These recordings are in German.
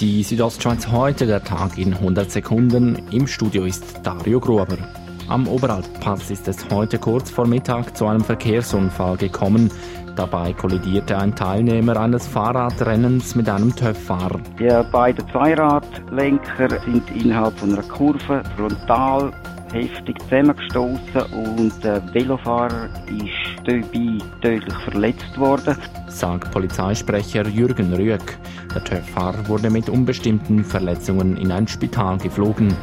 Die Südostschweiz heute, der Tag in 100 Sekunden. Im Studio ist Dario Gruber. Am Oberalppass ist es heute kurz vor Mittag zu einem Verkehrsunfall gekommen. Dabei kollidierte ein Teilnehmer eines Fahrradrennens mit einem TÜV-Fahrer. Die beiden Zweiradlenker sind innerhalb einer Kurve frontal heftig zusammengestoßen und der Velofahrer ist dabei tödlich verletzt worden. Sagt Polizeisprecher Jürgen Rüegg. Der TÜV-Fahrer wurde mit unbestimmten Verletzungen in ein Spital geflogen.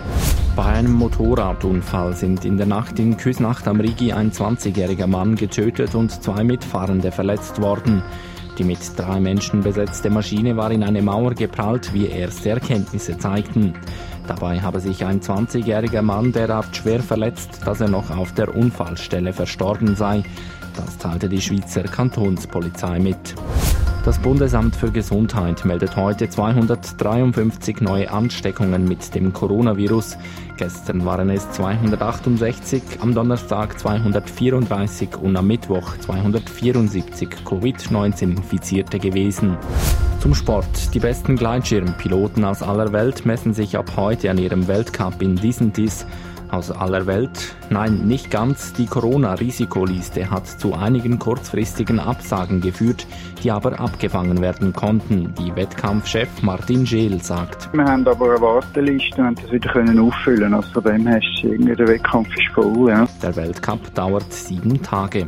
Bei einem Motorradunfall sind in der Nacht in Küsnacht am Rigi ein 20-jähriger Mann getötet und zwei Mitfahrende verletzt worden. Die mit drei Menschen besetzte Maschine war in eine Mauer geprallt, wie erste Erkenntnisse zeigten. Dabei habe sich ein 20-jähriger Mann derart schwer verletzt, dass er noch auf der Unfallstelle verstorben sei. Das teilte die Schweizer Kantonspolizei mit. Das Bundesamt für Gesundheit meldet heute 253 neue Ansteckungen mit dem Coronavirus. Gestern waren es 268, am Donnerstag 234 und am Mittwoch 274 Covid-19-Infizierte gewesen. Zum Sport. Die besten Gleitschirmpiloten aus aller Welt messen sich ab heute an ihrem Weltcup in Disentis aus aller Welt? Nein, nicht ganz. Die Corona-Risikoliste hat zu einigen kurzfristigen Absagen geführt, die aber abgefangen werden konnten. Die Wettkampfchef Martin Scheel sagt. Wir haben aber eine Warteliste und das wieder können auffüllen. Also von dem hast du irgendwie der Wettkampf ist voll. Ja. Der Weltcup dauert sieben Tage.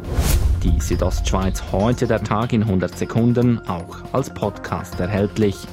Die Südostschweiz heute der Tag in 100 Sekunden, auch als Podcast erhältlich.